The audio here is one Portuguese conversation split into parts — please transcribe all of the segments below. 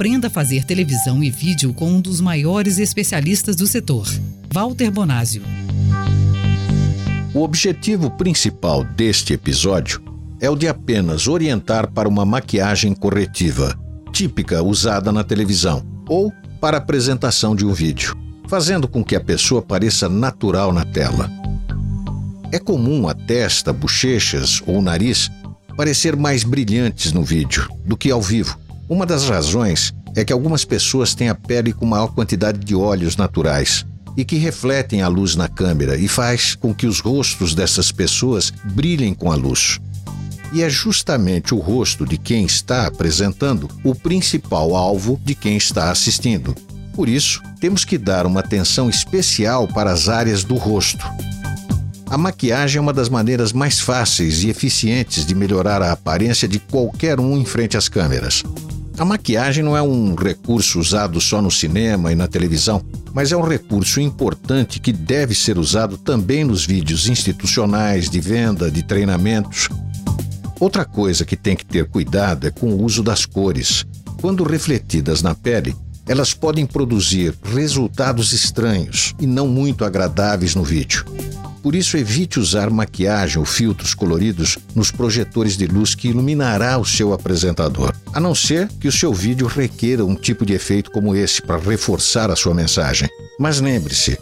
Aprenda a fazer televisão e vídeo com um dos maiores especialistas do setor, Walter Bonásio. O objetivo principal deste episódio é o de apenas orientar para uma maquiagem corretiva, típica usada na televisão, ou para apresentação de um vídeo, fazendo com que a pessoa pareça natural na tela. É comum a testa, bochechas ou nariz parecer mais brilhantes no vídeo do que ao vivo. Uma das razões é que algumas pessoas têm a pele com maior quantidade de óleos naturais e que refletem a luz na câmera e faz com que os rostos dessas pessoas brilhem com a luz. E é justamente o rosto de quem está apresentando o principal alvo de quem está assistindo. Por isso, temos que dar uma atenção especial para as áreas do rosto. A maquiagem é uma das maneiras mais fáceis e eficientes de melhorar a aparência de qualquer um em frente às câmeras. A maquiagem não é um recurso usado só no cinema e na televisão, mas é um recurso importante que deve ser usado também nos vídeos institucionais de venda, de treinamentos. Outra coisa que tem que ter cuidado é com o uso das cores. Quando refletidas na pele, elas podem produzir resultados estranhos e não muito agradáveis no vídeo. Por isso, evite usar maquiagem ou filtros coloridos nos projetores de luz que iluminará o seu apresentador, a não ser que o seu vídeo requeira um tipo de efeito como esse para reforçar a sua mensagem. Mas lembre-se,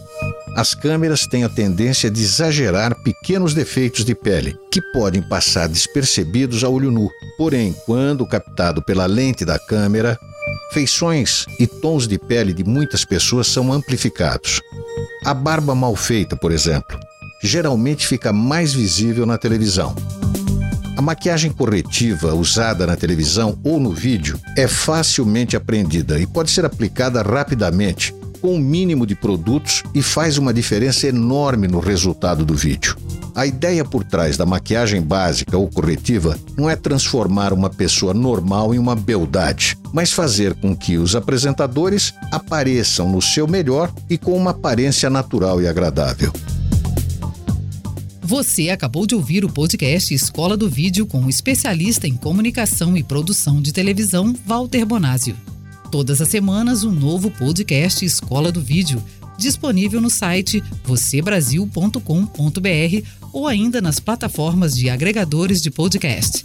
as câmeras têm a tendência de exagerar pequenos defeitos de pele, que podem passar despercebidos a olho nu. Porém, quando captado pela lente da câmera, feições e tons de pele de muitas pessoas são amplificados. A barba mal feita, por exemplo, geralmente fica mais visível na televisão. A maquiagem corretiva usada na televisão ou no vídeo é facilmente aprendida e pode ser aplicada rapidamente, com o um mínimo de produtos e faz uma diferença enorme no resultado do vídeo. A ideia por trás da maquiagem básica ou corretiva não é transformar uma pessoa normal em uma beldade, mas fazer com que os apresentadores apareçam no seu melhor e com uma aparência natural e agradável. Você acabou de ouvir o podcast Escola do Vídeo com o especialista em comunicação e produção de televisão, Walter Bonásio. Todas as semanas, um novo podcast Escola do Vídeo, disponível no site vocêbrasil.com.br ou ainda nas plataformas de agregadores de podcast.